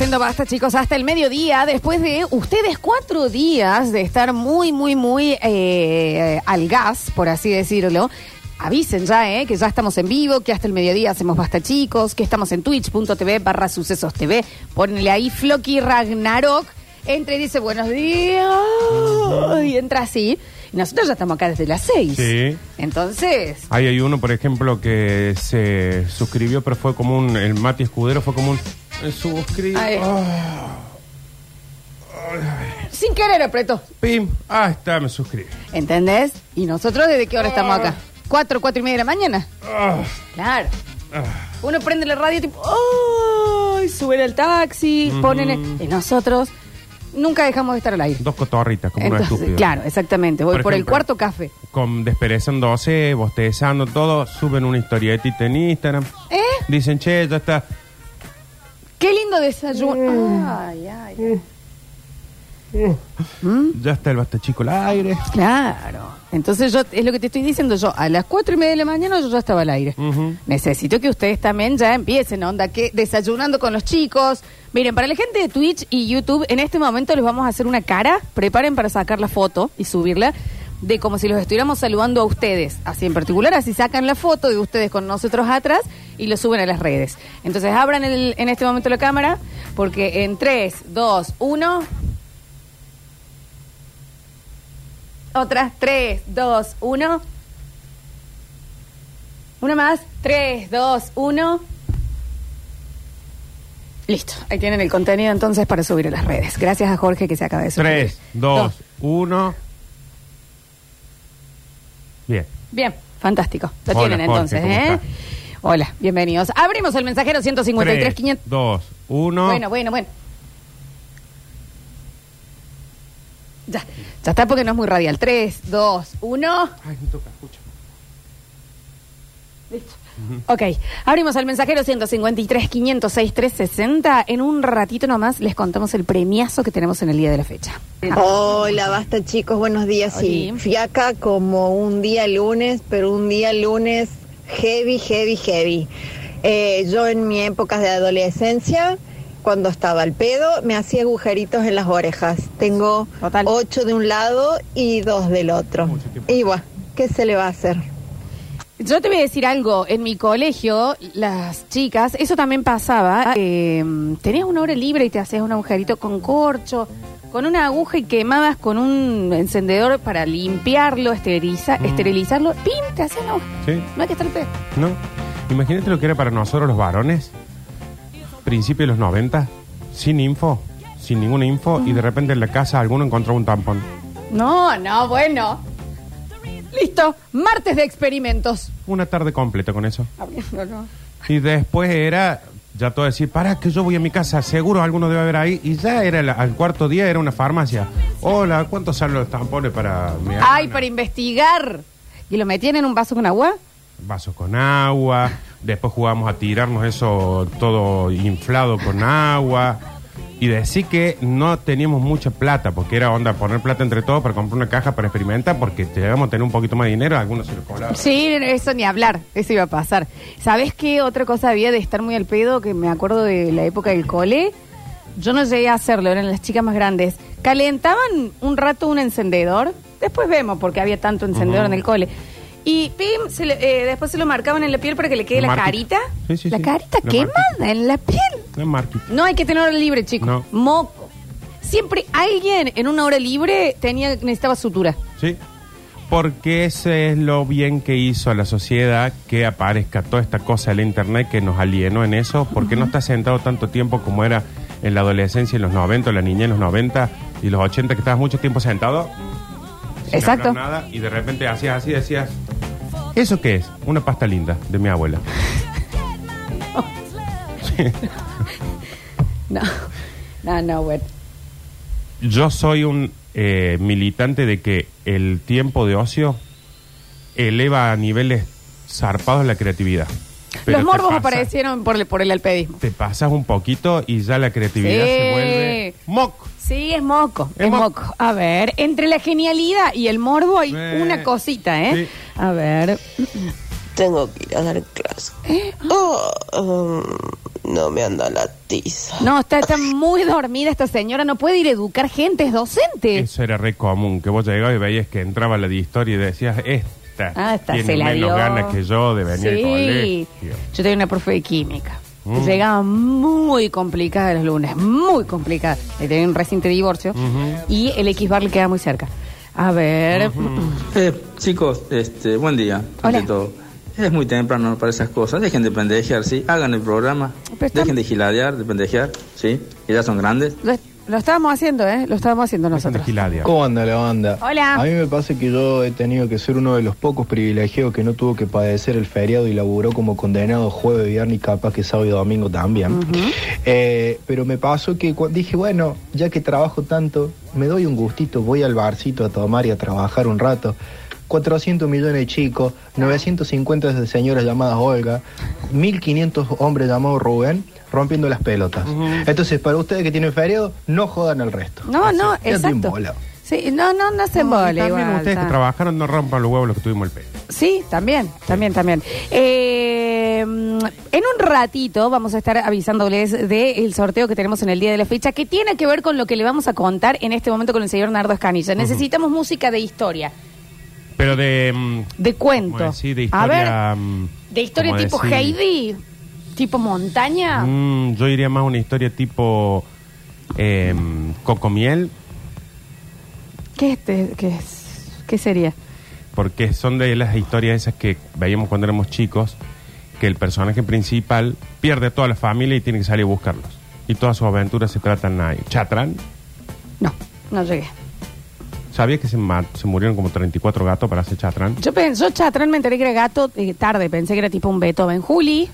haciendo basta, chicos, hasta el mediodía, después de ustedes cuatro días de estar muy, muy, muy eh, al gas, por así decirlo. Avisen ya, ¿eh? Que ya estamos en vivo, que hasta el mediodía hacemos basta, chicos, que estamos en twitch.tv barra sucesos TV. Ponle ahí Floki Ragnarok. Entra y dice buenos días. Y entra así. Y nosotros ya estamos acá desde las seis. Sí. Entonces, Ahí hay uno, por ejemplo, que se suscribió, pero fue como un. El Mati Escudero fue como un. Suscribo. Ay. Ah, sin querer apretó. pim. Ah, está, me suscribí. ¿Entendés? Y nosotros, ¿desde qué hora estamos acá? ¿Cuatro, cuatro y media de la mañana? Ah, Claro. ah. Uno prende la radio tipo, ¡ay! Suben al taxi, ponen... el- Y nosotros nunca dejamos de estar al aire. Dos cotorritas, como una estúpida. claro, exactamente. Voy por, Por el ejemplo. cuarto café. Con desperezándose, bostezando, todo. Suben una historietita en Instagram. ¿Eh? Dicen, che, ya está. Qué lindo desayuno. Ay, ay, ay. ¿Mm? Ya está el basta chico al aire. Claro. Entonces yo, es lo que te estoy diciendo yo, a las cuatro y media de la mañana yo ya estaba al aire. Ujú. Necesito que ustedes también ya empiecen, onda, que desayunando con los chicos. Miren, para la gente de Twitch y YouTube, en este momento les vamos a hacer una cara, preparen para sacar la foto y subirla, de como si los estuviéramos saludando a ustedes, así en particular, así sacan la foto de ustedes con nosotros atrás y lo suben a las redes. Entonces abran el- en este momento la cámara, porque en 3, 2, 1... Otra, 3, 2, 1. Una más. 3, 2, 1. Listo. Ahí tienen el contenido entonces para subir a las redes. Gracias a Jorge que se acaba de subir. 3, 2, 1. Bien. Bien, fantástico. Lo Hola, tienen Jorge, entonces, ¿cómo ¿eh? estás? Hola, bienvenidos. Abrimos el mensajero 153 3, 500. 2, 1. Bueno, bueno, bueno. Ya, ya está porque no es muy radial. 3, 2, 1. Ay, me toca, escucha. Listo. Ok, abrimos el mensajero 153 506 360. En un ratito nomás les contamos el premiazo que tenemos en el día de la fecha. Hola, basta chicos, buenos días. Sí, fiaca como un día lunes, pero un día lunes heavy, heavy, heavy. Eh, yo en mi época de adolescencia, cuando estaba al pedo, me hacía agujeritos en las orejas. Tengo Total. ocho de un lado y dos del otro. Y bueno, ¿qué se le va a hacer? Yo te voy a decir algo. En mi colegio, las chicas, eso también pasaba. eh, tenías una hora libre y te hacías un agujerito con corcho, con una aguja y quemabas con un encendedor para limpiarlo, Mm. esterilizarlo. ¡Pim! Te hacías la aguja. Sí. No hay que estar pedo. ¿No? Imagínate lo que era para nosotros los varones, principio de los 90, sin info, sin ninguna info, y de repente en la casa alguno encontró un tampón. No, no, bueno. Listo. Martes de experimentos. Una tarde completa con eso. Abriéndolo. Y después era, ya todo decir, para que yo voy a mi casa, seguro alguno debe haber ahí. Y ya era la- al cuarto día, era una farmacia. Hola, ¿cuántos salen los tampones para mi Ay, hermana? para investigar. ¿Y lo metían en un vaso con agua? Vasos con agua. Después jugamos a tirarnos eso todo inflado con agua. Y decir que no teníamos mucha plata, porque era onda poner plata entre todos para comprar una caja para experimentar, porque llegamos a tener un poquito más de dinero, algunos se lo cobraban. Sí, eso ni hablar, eso iba a pasar. ¿Sabes qué otra cosa había de estar muy al pedo que me acuerdo de la época del cole? Yo no llegué a hacerlo, eran las chicas más grandes. Calentaban un rato un encendedor, después vemos porque había tanto encendedor en el cole. Y pim, se le- eh, después se lo marcaban en la piel para que le quede la Marquita. carita. Sí, sí, la sí. carita La quemada marquita. en la piel. No es marquita. No hay que tener hora libre, chicos. No. Moco. Siempre alguien en una hora libre tenía necesitaba sutura. Sí, porque ese es lo bien que hizo a la sociedad que aparezca toda esta cosa de la internet que nos alienó en eso, porque no está sentado tanto tiempo como era en la adolescencia, en los 90, la niña en los 90 y los 80, que estabas mucho tiempo sentado. Sin Exacto. hablar Nada, y de repente hacías así, decías, ¿eso qué es? Una pasta linda de mi abuela. No, no, no, bueno. Yo soy un eh, militante de que el tiempo de ocio eleva a niveles zarpados la creatividad. Pero Los te morbos pasa- aparecieron por el, por el alpedismo. Te pasas un poquito y ya la creatividad Sí. se vuelve moco. Sí, es moco, es, Es moco. moco. A ver, entre la genialidad y el morbo hay Eh, una cosita, ¿eh? sí. A ver. Tengo que ir a dar clase. ¿Eh? Oh, um, no me anda la tiza. No, está, está muy dormida esta señora, no puede ir a educar gente, es docente. Eso era re común, que vos llegabas y veías que entraba la de historia y decías, esta, Ah, esta tiene se la menos dio. ganas que yo de venir al Sí. colegio. Yo tenía una profe de química. Mm. Llegaba muy complicada los lunes, muy complicada. Tenía un reciente divorcio y el X bar le queda muy cerca. A ver. Eh, chicos, este, buen día. Hola. Ante todo. Es muy temprano para esas cosas. Dejen de pendejear, ¿sí? Hagan el programa. Dejen de giladear, de pendejear, ¿sí? Que ya son grandes. Lo, estábamos haciendo, ¿eh? Lo estábamos haciendo nosotros. ¿Cómo anda la banda? Hola. A mí me pasa que yo he tenido que ser uno de los pocos privilegiados que no tuvo que padecer el feriado y laburó como condenado jueves, viernes y capaz que sábado y domingo también. Eh, pero me pasó que dije, bueno, ya que trabajo tanto, me doy un gustito, voy al barcito a tomar y a trabajar un rato. 400 millones de chicos, 950 de señoras llamadas Olga, 1500 hombres llamados Rubén, rompiendo las pelotas. Entonces, para ustedes que tienen feriado, no jodan al resto. No, no, Ya estoy exacto. Sí, no, no, no se No, también igual, ustedes que trabajaron no rompan los huevos los que tuvimos el pelo. Sí, también, también, también. Eh, en un ratito vamos a estar avisándoles del sorteo que tenemos en el día de la fecha, que tiene que ver con lo que le vamos a contar en este momento con el señor Nardo Escanilla. Necesitamos música de historia, Pero de... mm, de cuento. ¿cómo decir? De a historia... ver, mm, de historia ¿cómo tipo decir? Heidi, tipo montaña. Mm, yo diría más una historia tipo... Eh, Cocomiel, ¿Qué, este, qué, es, ¿Qué sería? porque son de las historias esas que veíamos cuando éramos chicos, que el personaje principal pierde a toda la familia y tiene que salir a buscarlos. Y todas sus aventuras se tratan ahí. Chatrán, No, no llegué. ¿Sabía que se, ma- se murieron como 34 gatos para hacer Chatrán? Yo pensé, Chatrán me enteré que era gato eh, tarde, pensé que era tipo un Beethoven. Juli,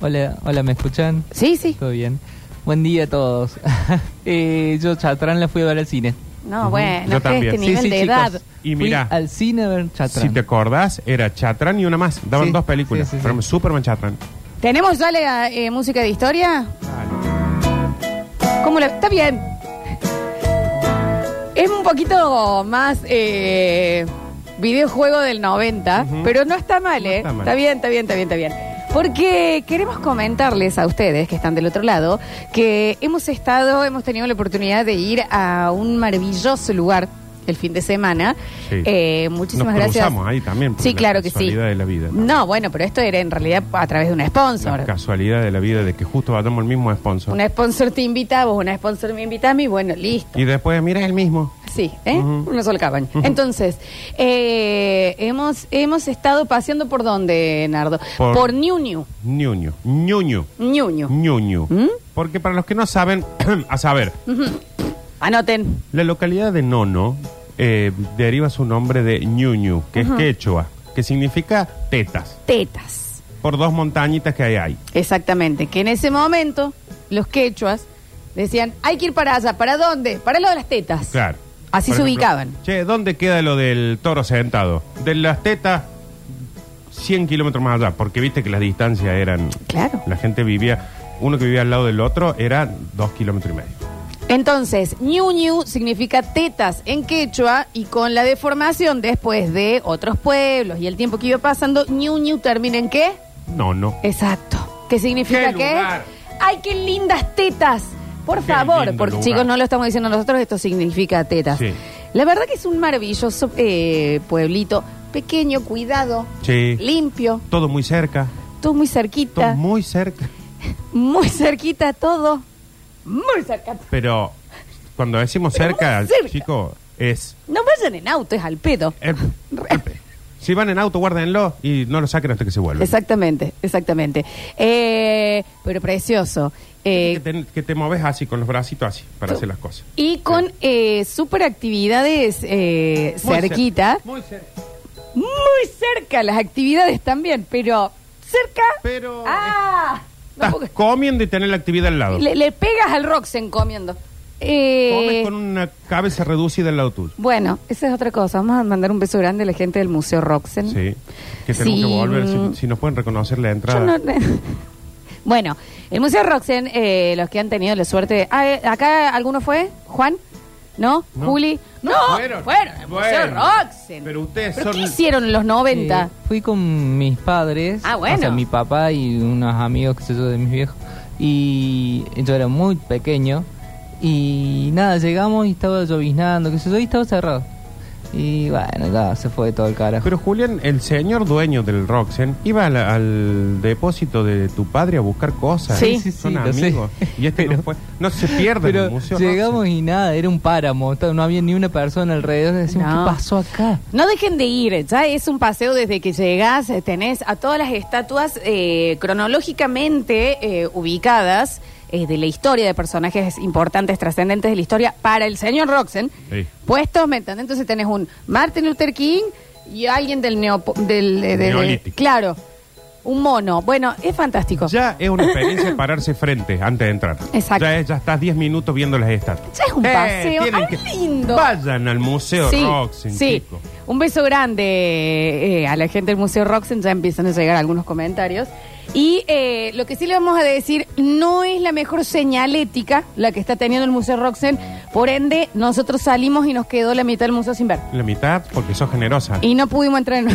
Hola, hola, ¿me escuchan? sí, sí. Todo bien. Buen día a todos. Eh, yo Chatrán la fui a ver al cine. No, bueno, Yo es que también. este Sí, nivel de chicos. edad. Y Fui mira, al cine a ver Chatrán. si te acordás, era Chatrán y una más. Daban Sí, dos películas. sí, sí, Pero sí. Superman Chatrán. ¿Tenemos ya la eh, música de historia? ¿Cómo la.? Está bien. Poquito más eh, videojuego del 90, Ujú. pero no está mal, No ¿eh? está mal. Está bien, está bien, está bien, está bien. Porque queremos comentarles a ustedes que están del otro lado que hemos estado, hemos tenido la oportunidad de ir a un maravilloso lugar el fin de semana. Sí. Eh, muchísimas Nos gracias. ahí también, por Sí, la claro que sí. casualidad de la vida. No, bueno, pero esto era en realidad a través de un sponsor. La casualidad de la vida de que justo vayamos al mismo sponsor. Una sponsor te invita, vos una sponsor me invita a mí, bueno, listo. Y después, mira, es el mismo. Sí, ¿eh? Ujú. Una sola cabaña. Entonces, eh, hemos, hemos estado paseando por dónde, Nardo? Por- Por Ñuñu. Ñuño. Ñuño. Ñuñu. Ñuño. ¿Mm? Porque para los que no saben, a saber, Anoten. la localidad de Nono eh, deriva su nombre de Ñuñu, que es quechua, que significa tetas, Tetas. por dos montañitas que hay ahí. Exactamente. Que en ese momento, los quechuas decían, hay que ir para allá. ¿Para dónde? Para lo de las tetas. Claro. Así Por se ejemplo, ubicaban. Che, ¿dónde queda lo del toro sentado? De las tetas, 100 kilómetros más allá, porque viste que las distancias eran... Claro. La gente vivía, uno que vivía al lado del otro era dos kilómetros y medio. Entonces, Ñuñu significa tetas en quechua y con la deformación después de otros pueblos y el tiempo que iba pasando, Ñuñu termina en qué? No, no. Exacto. ¿Qué significa ¿Qué lugar? ¡Ay, qué lindas tetas! Por Qué favor, lindo porque lugar. chicos, no lo estamos diciendo nosotros, esto significa tetas. Sí. La verdad que es un maravilloso eh, pueblito, pequeño, cuidado, Sí. limpio, Todo muy cerca. todo muy cerquita, Todo muy cerca. muy cerquita todo, muy cerca. Pero cuando decimos Pero cerca, muy cerca. chico, es... No vayan en auto, es al pedo. el- el- si van en auto, guárdenlo y no lo saquen hasta que se vuelvan. Exactamente, exactamente. Eh, pero precioso. Eh, que, te, que te moves así, con los bracitos así, para hacer las cosas. y con eh, super actividades eh, Muy cerquita. Muy cerca. Muy cerca las actividades también, pero cerca. Pero... ¡Ah! Estás puedo- comiendo y tenés la actividad al lado. le, le pegas al Roxen comiendo. Eh, Comes con una cabeza reducida al lado tuyo. Bueno, esa es otra cosa. Vamos a mandar un beso grande a la gente del Museo Roxen. Sí. Que tenemos Sí, que volver, si, si nos pueden reconocer la entrada. No- bueno, el Museo Roxen, eh, los que han tenido la suerte. Ah, eh, ¿Acá alguno fue? ¿Juan? ¿No? No. ¿Juli? No, fueron. fueron. Museo Bueno, Roxen. pero ustedes ¿Pero son- qué hicieron en los 90? Eh, fui con mis padres, Ah, bueno. o sea, mi papá y unos amigos que sé yo de mis viejos. Y yo era muy pequeño. Y nada, llegamos y estaba lloviznando, que sé yo, y estaba cerrado. Y bueno, ya se fue todo el carajo. Pero Julián, el señor dueño del Roxen iba al, al depósito de tu padre a buscar cosas. Sí. Sí, sí, Son lo sé. amigos. Y este Pero- no fue. No se pierde en Pero el museo. llegamos Roxen. y nada, era un páramo, no había ni una persona alrededor. Decimos, No. ¿qué pasó acá? No dejen de ir, ya es un paseo desde que llegas, tenés a todas las estatuas eh, cronológicamente eh, ubicadas eh, de la historia de personajes importantes, trascendentes de la historia para el señor Roxen, Sí. puestos, ¿me entendés? Entonces tenés un Martin Luther King y alguien del neopo- del, de- de- de- Neolítico. claro, un mono. Bueno, es fantástico. Ya es una experiencia pararse frente antes de entrar. Exacto. Ya, es- ya estás 10 minutos viendo las estatuas. Ya es un Eh, paseo. tienen ¡Ay, lindo! Vayan al Museo Roxen, sí. chicos. Un beso grande eh, a la gente del Museo Roxen, ya empiezan a llegar algunos comentarios. Y eh, lo que sí le vamos a decir, no es la mejor señalética la que está teniendo el Museo Roxen, por ende nosotros salimos y nos quedó la mitad del museo sin ver. La mitad, porque sos generosa. Y no pudimos entrar en.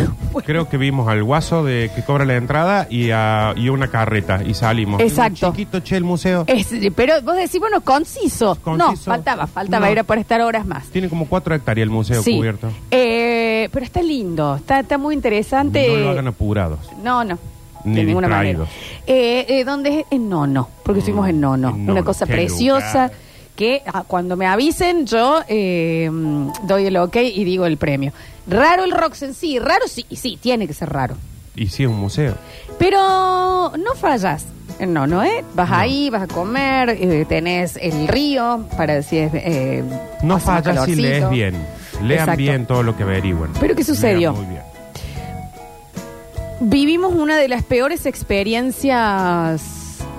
Creo que vimos al guaso de que cobra la entrada y, a, y una carreta y salimos. Exacto. Un chiquito, che, el museo. Es- pero vos decís, bueno, conciso. No, Conciso. faltaba, faltaba, No. era por estar horas más. Tiene como cuatro hectáreas el museo Sí. cubierto. Eh, pero está lindo, está, está muy interesante. No lo hagan apurados. No, no. Ni de ninguna distraídos. manera. Eh, eh, ¿Dónde es? En Nono, porque estuvimos en Nono. en Una cosa qué preciosa lugar. que ah, cuando me avisen yo eh, mm, doy el ok y digo el premio. Raro el Roxen, sí, raro sí, y sí, tiene que ser raro. Y sí, es un museo. Pero no fallas en Nono, ¿eh? Vas No. ahí, vas a comer, eh, tenés el río para si es... eh, No más fallas si calorcito. lees bien. Lean Exacto. bien todo lo que averigüen. ¿Pero qué sucedió? Lean muy bien. Vivimos una de las peores experiencias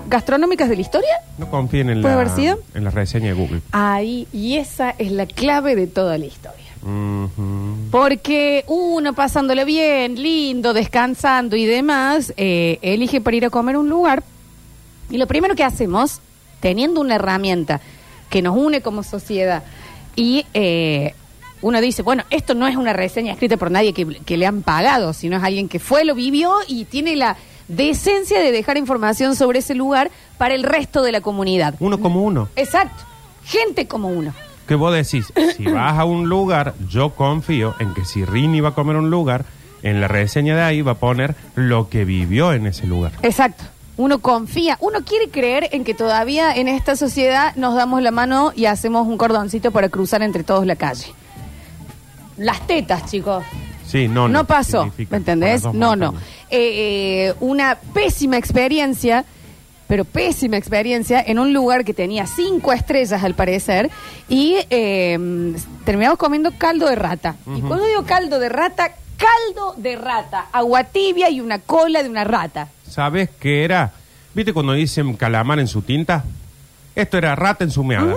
gastronómicas de la historia. No confíen en ¿Puede la, haber sido? en la reseña de Google. Ahí, y esa es la clave de toda la historia. Ujú. Porque uno pasándole bien, lindo, descansando y demás, eh, elige para ir a comer a un lugar. Y lo primero que hacemos, teniendo una herramienta que nos une como sociedad, y eh, uno dice, bueno, esto no es una reseña escrita por nadie que, que le han pagado, sino es alguien que fue, lo vivió y tiene la decencia de dejar información sobre ese lugar para el resto de la comunidad. Uno como uno. Exacto. Gente como uno. Que vos decís, si vas a un lugar, yo confío en que si Rini va a comer un lugar, en la reseña de ahí va a poner lo que vivió en ese lugar. Exacto. Uno confía, uno quiere creer en que todavía en esta sociedad nos damos la mano y hacemos un cordoncito para cruzar entre todos la calle. Las tetas, chicos. Sí, no, No, no. pasó, significa ¿me entendés? dos No, no. montañas. Eh, eh, una pésima experiencia, pero pésima experiencia en un lugar que tenía cinco estrellas al parecer y eh, terminamos comiendo caldo de rata. Y cuando digo caldo de rata, caldo de rata, agua tibia y una cola de una rata. ¿Sabes qué era? ¿Viste cuando dicen calamar en su tinta? Esto era rata en su meada.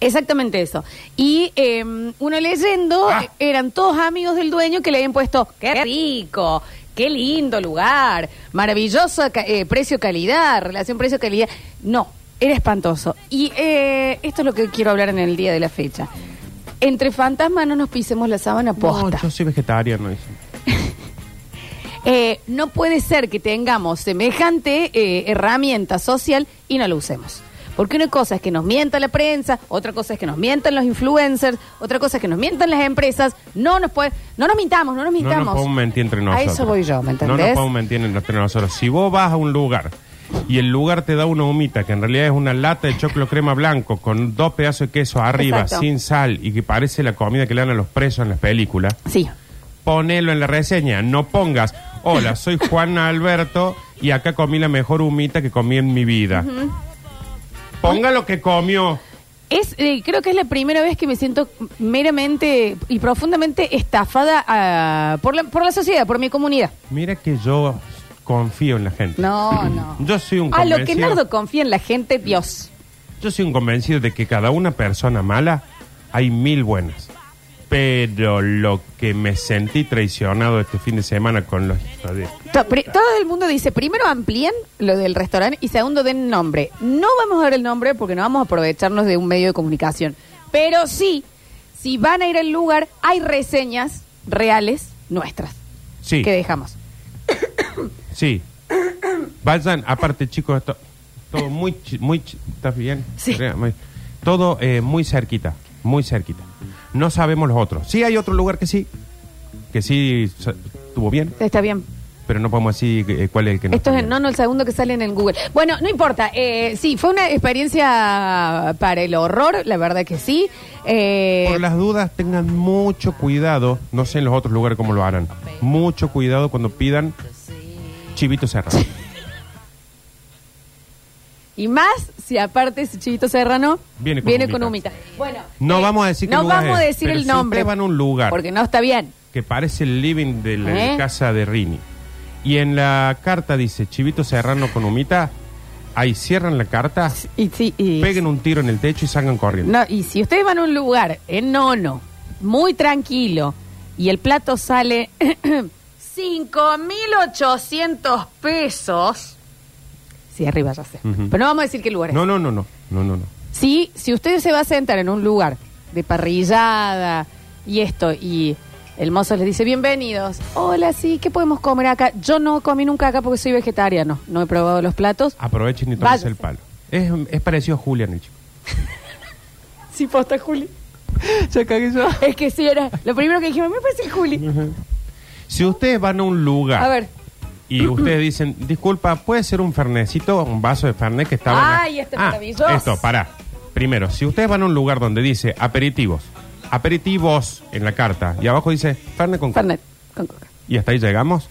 Exactamente eso. Y eh, uno leyendo, Ah. eh, eran todos amigos del dueño que le habían puesto, qué rico, qué lindo lugar, maravilloso ca- eh, precio-calidad, relación precio-calidad. No, era espantoso. Y eh, esto es lo que quiero hablar en el día de la fecha. Entre fantasmas no nos pisemos la sábana No, posta. yo soy vegetariano. dice. Eh, no puede ser que tengamos semejante eh, herramienta social y no lo usemos. Porque una cosa es que nos mienta la prensa, otra cosa es que nos mientan los influencers, otra cosa es que nos mientan las empresas. No nos puede, no nos mintamos, no nos No mintamos. nos podemos mentir entre A nosotros. eso voy yo, ¿me No nos entendés? podemos mentir entre nosotros. Si vos vas a un lugar y el lugar te da una humita, que en realidad es una lata de choclo crema blanco con dos pedazos de queso arriba, Exacto. sin sal, y que parece la comida que le dan a los presos en las películas, Sí. ponelo en la reseña. No pongas, hola, soy Juan Alberto y acá comí la mejor humita que comí en mi vida. Ponga lo que comió. Es, eh, creo que es la primera vez que me siento meramente y profundamente estafada ah, por, la, por la sociedad, por mi comunidad. Mira que yo confío en la gente. No, no. Yo soy un A lo que convencido- Nardo confía en la gente, Dios. Yo soy un convencido de que cada una persona mala hay mil buenas. Pero lo que me sentí traicionado este fin de semana con los hijos de- To- pri- Todo el mundo dice, primero amplíen lo del restaurante y segundo den nombre. No vamos a dar el nombre porque no vamos a aprovecharnos de un medio de comunicación. Pero sí, si van a ir al lugar, hay reseñas reales nuestras Sí, que dejamos. sí. Vayan, aparte chicos, esto... Todo muy, chi- muy, chi- ¿estás bien? Sí. Todo eh, muy cerquita, muy cerquita. No sabemos los otros. Sí hay otro lugar que sí, que sí sa- estuvo bien, Está bien. pero no podemos decir eh, cuál es el que no Esto está es bien. no, no, el segundo que sale en el Google. Bueno, no importa. Eh, sí, fue una experiencia para el horror, la verdad que sí. Eh, Por las dudas, tengan mucho cuidado. No sé en los otros lugares cómo lo harán. Mucho cuidado cuando pidan chivito cerrado. Y más si aparte ese chivito serrano Viene con humita. humita. Bueno, No eh, vamos a decir no lugar vamos a es, decir pero el nombre. ustedes van a un lugar Porque no está bien. que parece el living de la ¿Eh? casa de Rini. Y en la carta dice chivito serrano con humita. Ahí cierran la carta, Y, y- peguen un tiro en el techo y salgan corriendo. No, y si ustedes van a un lugar en nono, muy tranquilo, y el plato sale 5.800 pesos. Sí, arriba ya sé. Ujú. Pero no vamos a decir qué lugar es. No, no, no, no. No, no, no. Sí, si usted se va a sentar en un lugar de parrillada y esto, y el mozo les dice, bienvenidos. Hola, sí, ¿qué podemos comer acá? Yo no comí nunca acá porque soy vegetariano. No he probado los platos. Aprovechen y tómense Váyase. el palo. Es, es parecido a Julián, el chico. Sí, posta, Juli. Ya cagué yo. Es que sí, era lo primero que dijimos, me parece el Juli. Si ustedes van a un lugar A ver. Y ustedes dicen, disculpa, ¿puede ser un fernecito, un vaso de fernet que estaba... en la-?" Ay, este Ah, maravilloso. Esto, pará. Primero, si ustedes van a un lugar donde dice aperitivos, aperitivos en la carta, y abajo dice fernet con coca, Fernet con coca. y hasta ahí llegamos,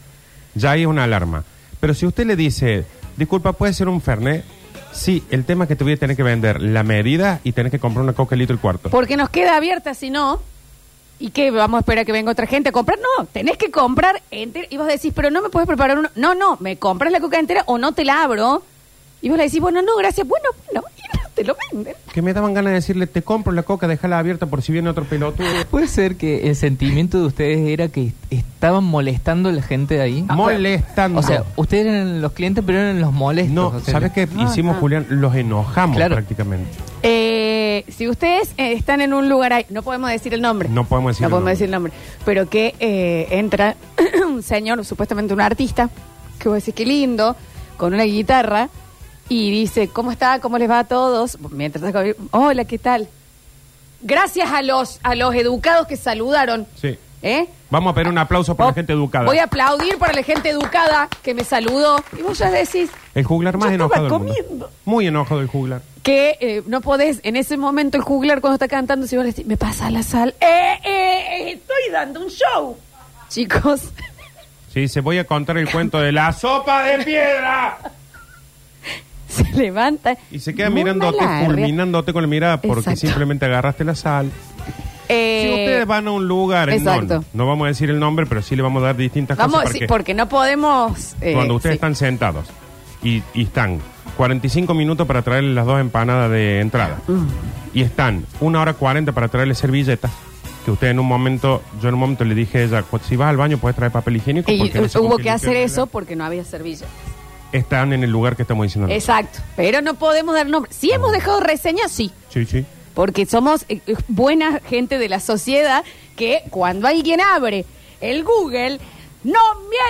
ya hay una alarma. Pero si usted le dice, disculpa, ¿puede ser un fernet? Sí, el tema es que te voy a tener que vender la medida y tenés que comprar una coca litro y cuarto. Porque nos queda abierta, si no. ¿Y qué? ¿Vamos a esperar a que venga otra gente a comprar? No, tenés que comprar entera. Y vos decís, pero no me puedes preparar uno. No, no, me compras la coca entera o no te la abro. Y vos le decís, bueno, no, gracias. Bueno, bueno, y no te lo venden. Que me daban ganas de decirle, te compro la coca, déjala abierta por si viene otro pelotudo. Puede ser que el sentimiento de ustedes era que estaban molestando a la gente de ahí. Molestando. O sea, ustedes eran los clientes, pero eran los molestos. No, o sea, ¿sabes qué No, hicimos, no. Julián? Los enojamos Claro. prácticamente. Eh, si ustedes eh, están en un lugar ahí, no podemos decir el nombre. No podemos decir No el podemos nombre. decir el nombre. Pero que eh, entra un señor, supuestamente un artista, que vos decís, qué lindo, con una guitarra, y dice, ¿cómo está? ¿Cómo les va a todos? Mientras está con- hola, ¿qué tal? Gracias a los, a los educados que saludaron. Sí. ¿Eh? Vamos a pedir un aplauso para Oh, la gente educada. Voy a aplaudir para la gente educada que me saludó. Y vos ya decís El juglar más Yo enojado estaba del mundo. comiendo. Muy enojado el juglar. que eh, no podés, en ese momento el juglar cuando está cantando, si vos le decís, me pasa la sal, eh, eh, eh, estoy dando un show. Chicos, Sí, se voy a contar el cuento de la sopa de piedra. se levanta. Y se queda mirándote, arrea. fulminándote con la mirada porque Exacto. simplemente agarraste la sal. Eh, si ustedes van a un lugar, en exacto. non, no vamos a decir el nombre, pero sí le vamos a dar distintas Vamos, cosas. sí, porque porque no podemos. eh, cuando ustedes sí. están sentados y, y están 45 minutos para traerle las dos empanadas de entrada Mm. y están una hora 40 para traerle servilletas, que usted en un momento, yo en un momento le dije a ella, "Pues, si vas al baño puedes traer papel higiénico. Y porque no sé con hubo qué que hacer limpiar". eso porque no había servilla. Están en el lugar que estamos diciendo. Exacto. Pero no podemos dar nombre. Si hemos dejado reseñas, sí. Sí, sí. Porque somos eh, eh, buena gente de la sociedad que cuando alguien abre el Google, no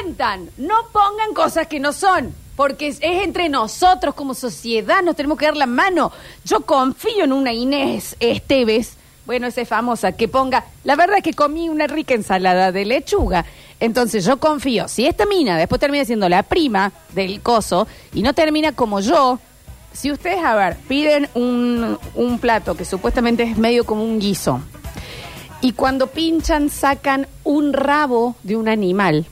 mientan, no pongan cosas que no son. Porque es, es entre nosotros como sociedad, nos tenemos que dar la mano. Yo confío en una Inés Esteves, bueno, esa es famosa, que ponga, la verdad es que comí una rica ensalada de lechuga. Entonces yo confío, si esta mina después termina siendo la prima del coso y no termina como yo, si ustedes, a ver, piden un, un plato que supuestamente es medio como un guiso, y cuando pinchan sacan un rabo de un animal,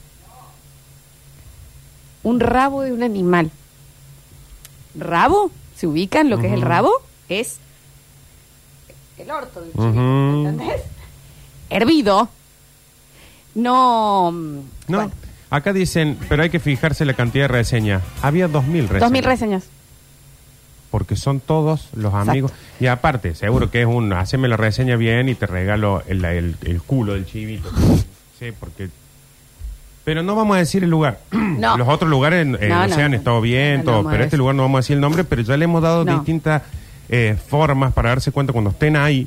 un rabo de un animal. ¿Rabo? ¿Se ubican lo que es el rabo? Es el orto del chivito. ¿entendés? Hervido. No... mm, No, bueno, acá dicen, pero hay que fijarse la cantidad de reseñas. Había 2.000 reseñas. dos mil reseñas. Porque son todos los amigos. Y aparte, seguro que es un, haceme la reseña bien y te regalo el, el- el culo del chivito. sí, porque... Pero no vamos a decir el lugar. No. Los otros lugares eh, No, se han estado bien, todo, pero este lugar no vamos a decir el nombre, pero ya le hemos dado distintas eh, formas para darse cuenta cuando estén ahí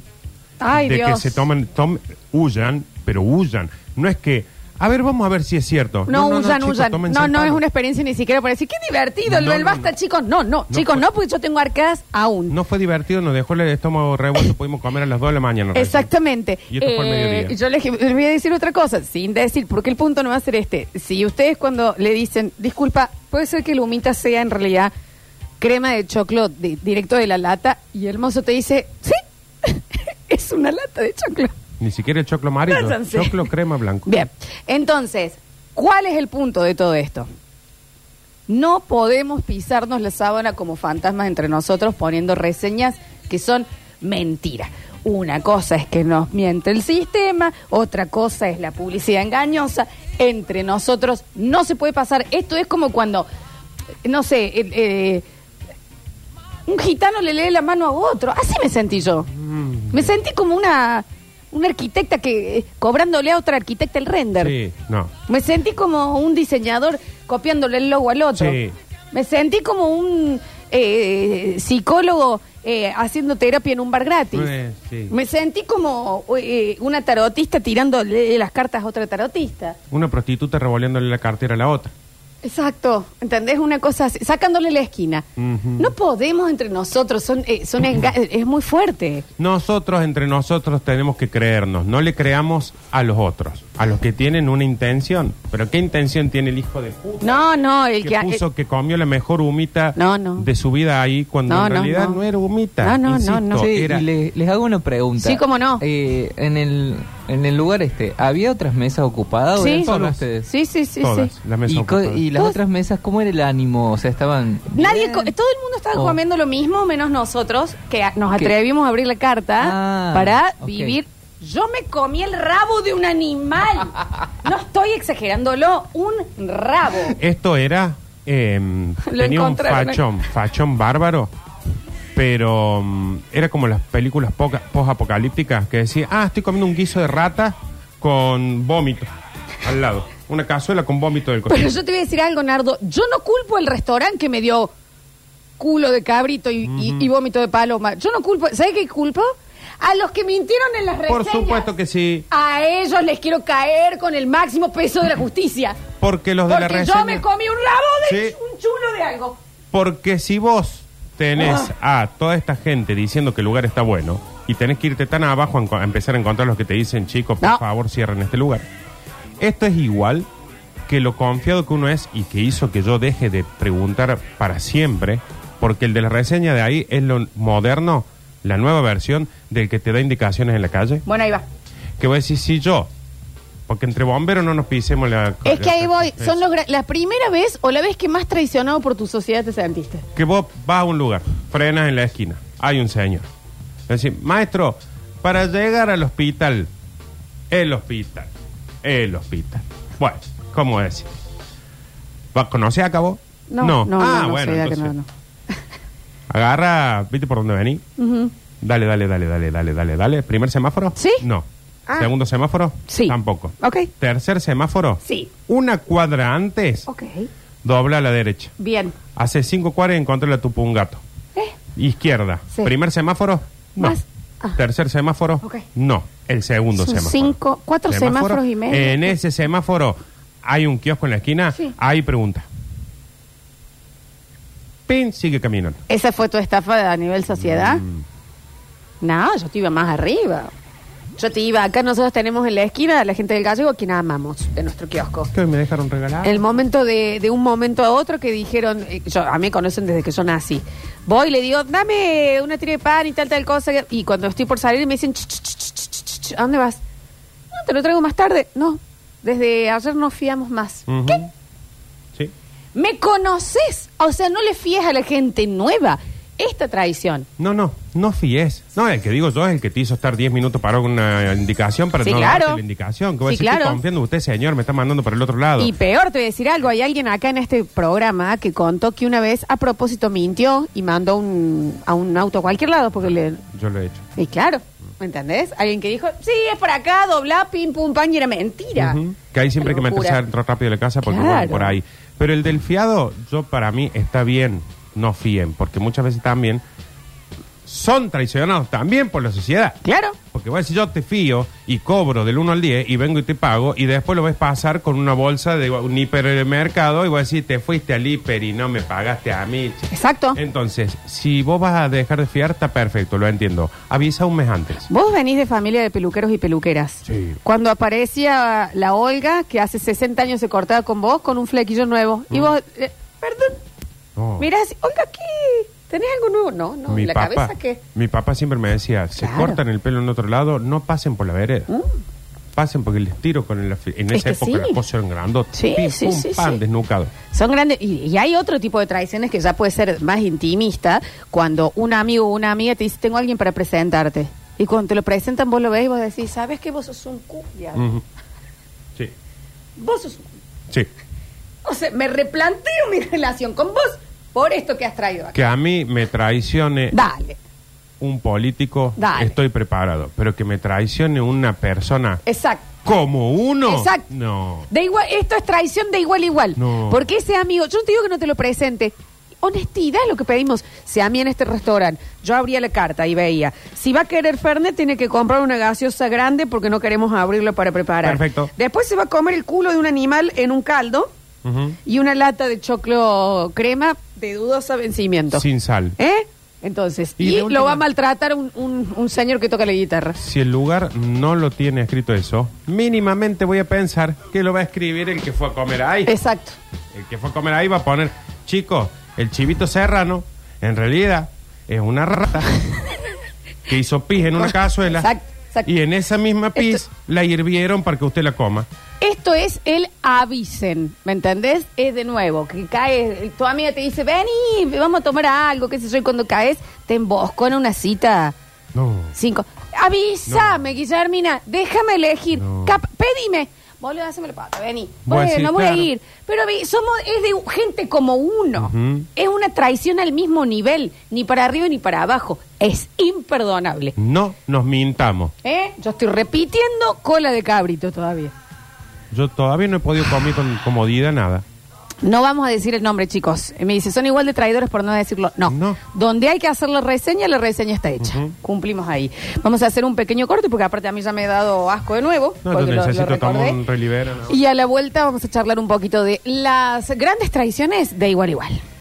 Ay, de Dios. que se toman, tom- huyan, pero huyan. No es que A ver, vamos a ver si es cierto. No, usan, chicos, usan. tómense No, el no es palo. una experiencia ni siquiera para decir, qué divertido, No, no, basta, no. chicos. No, no, chicos, fue- no, porque yo tengo arcadas aún. No fue divertido, nos dejó el estómago revuelto, pudimos comer a las 2 de la mañana. recién. Exactamente. Y esto fue al Eh, mediodía. Yo les, les voy a decir otra cosa, sin decir, porque el punto no va a ser este. Si ustedes cuando le dicen, disculpa, puede ser que el humita sea en realidad crema de choclo di- directo de la lata, y el mozo te dice, sí, es una lata de choclo. Ni siquiera el choclo amarillo. Váyanse. Choclo crema blanco. Bien, entonces, ¿cuál es el punto de todo esto? No podemos pisarnos la sábana como fantasmas entre nosotros poniendo reseñas que son mentiras. Una cosa es que nos miente el sistema, otra cosa es la publicidad engañosa. Entre nosotros no se puede pasar. Esto es como cuando, no sé, eh, eh, un gitano le lee la mano a otro. Así me sentí yo. Mm. Me sentí como una, una arquitecta que eh, cobrándole a otra arquitecta el render. Sí, no. Me sentí como un diseñador copiándole el logo al otro. Sí. Me sentí como un eh, psicólogo eh, haciendo terapia en un bar gratis. Eh, sí. Me sentí como eh, una tarotista tirándole las cartas a otra tarotista. Una prostituta revoleándole la cartera a la otra. Exacto, ¿entendés? Una cosa así, sacándole la esquina. No podemos entre nosotros, son, eh, son enga- es muy fuerte. Nosotros, entre nosotros, tenemos que creernos. No le creamos a los otros, a los que tienen una intención. ¿Pero qué intención tiene el hijo de puta? No, no, el que que... puso que comió la mejor humita No, no. de su vida ahí cuando No, en realidad no, no. era humita. No, no, no, Insisto, no. Sí, era- y le- les hago una pregunta. Sí, cómo no. Eh, en, el, en el lugar este, ¿había otras mesas ocupadas o Sí. eran solo ustedes? Sí, sí, sí, todas sí. las mesas y, co- ocupadas. y las otras mesas, ¿cómo era el ánimo? O sea, estaban... Nadie, bien? todo el mundo estaba Oh. comiendo lo mismo, menos nosotros, que nos ¿Qué? atrevimos a abrir la carta Ah, para vivir. Yo me comí el rabo de un animal. No estoy exagerándolo, un rabo. Esto era. eh, Lo tenía un encontraron. fachón, fachón bárbaro. Pero mm, era como las películas poca- post-apocalípticas que decía: Ah, estoy comiendo un guiso de rata con vómito al lado. Una cazuela con vómito del Pero costado. yo te voy a decir algo, Nardo. Yo no culpo al restaurante que me dio culo de cabrito y, y- y vómito de paloma. Yo no culpo. ¿Sabes qué culpo? A los que mintieron en las reseñas. Por supuesto que sí. A ellos les quiero caer con el máximo peso de la justicia. Porque los de la Porque reseña. yo me comí un rabo de Sí. un chulo de algo. Porque si vos tenés Ah. a toda esta gente diciendo que el lugar está bueno y tenés que irte tan abajo a, enco- a empezar a encontrar los que te dicen, chicos, por No. favor, cierren este lugar. Esto es igual que lo confiado que uno es y que hizo que yo deje de preguntar para siempre, porque el de la reseña de ahí es lo moderno, la nueva versión del que te da indicaciones en la calle. Bueno, ahí va. Que voy a decir, si yo, porque entre bomberos no nos pisemos la... Es que ahí voy. es- Son los gra- la primera vez o la vez que más traicionado por tu sociedad te sentiste. que vos vas a un lugar, frenas en la esquina, hay un señor. Es decir, maestro, para llegar al hospital, el hospital, el hospital. Bueno, ¿cómo decir? ¿Va a conocer a cabo? No, no, no, ah, no, bueno, que entonces, no, no. Agarra, ¿viste por dónde vení? Ujú. Dale, dale, dale, dale, dale, dale, dale. ¿Primer semáforo? ¿Sí? No. Ah. ¿Segundo semáforo? Sí. Tampoco. Ok. ¿Tercer semáforo? Sí. Una cuadra antes, Ok. dobla a la derecha. Bien. Hace cinco cuadras y encontré la tupa un gato. ¿Eh? Izquierda. Sí. Primer semáforo, no. Más. Ah. Tercer semáforo, Ok. no. El segundo Son semáforo. cinco- cuatro semáforos y medio. En ese semáforo hay un kiosco en la esquina, Sí. hay pregunta. Pin, sigue caminando. ¿Esa fue tu estafa a nivel sociedad? Mm. No, yo te iba más arriba. Yo te iba, acá nosotros tenemos en la esquina a la gente del gallego a quien amamos, de nuestro kiosco. ¿Qué me dejaron regalar? El momento de, de un momento a otro que dijeron, eh, yo, a mí me conocen desde que yo nací. Voy y le digo, dame una tira de pan y tal, tal cosa. Y cuando estoy por salir me dicen, "Ch, ch, ch, ch, ch, ch, ¿a dónde vas? No, te lo traigo más tarde. No, desde ayer no fiamos más. ¿Qué? ¿Me conoces? O sea, no le fíes a la gente nueva. Esta traición. No, no, no fíes. No, el que digo yo es el que te hizo estar 10 minutos con una indicación para Sí, no claro. darte la indicación. Que voy a Sí, decir, claro. confiando en usted, señor, me está mandando para el otro lado. Y peor, te voy a decir algo. Hay alguien acá en este programa que contó que una vez a propósito mintió y mandó un, a un auto a cualquier lado porque le... Yo lo he hecho. Y claro, ¿me entendés? Alguien que dijo, sí, es por acá, dobla, pim, pum, pan, y era mentira. Que ahí siempre hay que meterse adentro rápido de la casa porque Claro. voy por ahí. Pero el del fiado, yo para mí está bien, no fíen, porque muchas veces también son traicionados también por la sociedad. Claro. Porque voy a decir, yo te fío y cobro del 1 al 10 y vengo y te pago y después lo ves pasar con una bolsa de un hipermercado y voy a decir, te fuiste al hiper y no me pagaste a mí. Exacto. Entonces, si vos vas a dejar de fiar, está perfecto, lo entiendo. Avisa un mes antes. Vos venís de familia de peluqueros y peluqueras. Sí. Cuando aparecía la Olga, que hace 60 años se cortaba con vos, con un flequillo nuevo. Y vos, eh, perdón, Mm. No. mirás, Olga, ¿qué? ¿Tenés algo nuevo? No, no. mi ¿La papá, cabeza qué? Mi papá siempre me decía, se Claro. cortan el pelo en otro lado, no pasen por la vereda. Pasen porque les tiro con el... En Es esa que época sí. las cosas eran grandotas. Sí, Pim, sí, pum, sí, pan, sí. desnucado. Son grandes. Y, y hay otro tipo de traiciones que ya puede ser más intimista, cuando un amigo o una amiga te dice, tengo a alguien para presentarte. Y cuando te lo presentan, vos lo ves y vos decís, ¿sabes que vos sos un? Ujú. Sí, Vos sos un sí. O sea, me replanteo mi relación con vos por esto que has traído acá. Que a mí me traicione Dale. un político, Dale. estoy preparado. Pero que me traicione una persona Exacto. como uno, Exacto. no. De igual, esto es traición de igual a igual. No. Porque ese amigo, yo no te digo que no te lo presente. Honestidad es lo que pedimos. Si a mí en este restaurante yo abría la carta y veía, si va a querer Fernet, tiene que comprar una gaseosa grande porque no queremos abrirlo para preparar. Perfecto. Después se va a comer el culo de un animal en un caldo Ujú. y una lata de choclo crema de dudoso vencimiento. Sin sal. ¿Eh? Entonces, Y y, de última- lo va a maltratar un, un- un señor que toca la guitarra. Si el lugar no lo tiene escrito eso, mínimamente voy a pensar que lo va a escribir el que fue a comer ahí. Exacto. El que fue a comer ahí va a poner, chicos, el chivito serrano, en realidad, es una rata que hizo pis en una cazuela. Exacto, exacto. Y en esa misma pis Esto- la hirvieron para que usted la coma. Esto es el avisen, ¿me entendés? Es de nuevo, que caes, tu amiga te dice, vení, vamos a tomar algo, qué sé yo, y cuando caes, te embosco en una cita No. cinco. Avísame, Guillermina, déjame elegir, No. Cap- pedime. Boludo, haceme la pata, vení. Bueno, decir, voy a ir. Pero vi, somos, es de gente como uno. Ujú. Es una traición al mismo nivel, ni para arriba ni para abajo. Es imperdonable. No nos mintamos. ¿Eh? Yo estoy repitiendo cola de cabrito todavía. Yo todavía no he podido comer con comodidad nada. No vamos a decir el nombre, chicos. Me dice, son igual de traidores por no decirlo. No. No. Donde hay que hacer la reseña, la reseña está hecha. Ujú. Cumplimos ahí. Vamos a hacer un pequeño corte porque aparte a mí ya me he dado asco de nuevo. No, porque lo- lo necesito tomar recordé. un relivera. ¿no? Y a la vuelta vamos a charlar un poquito de las grandes traiciones de igual a igual.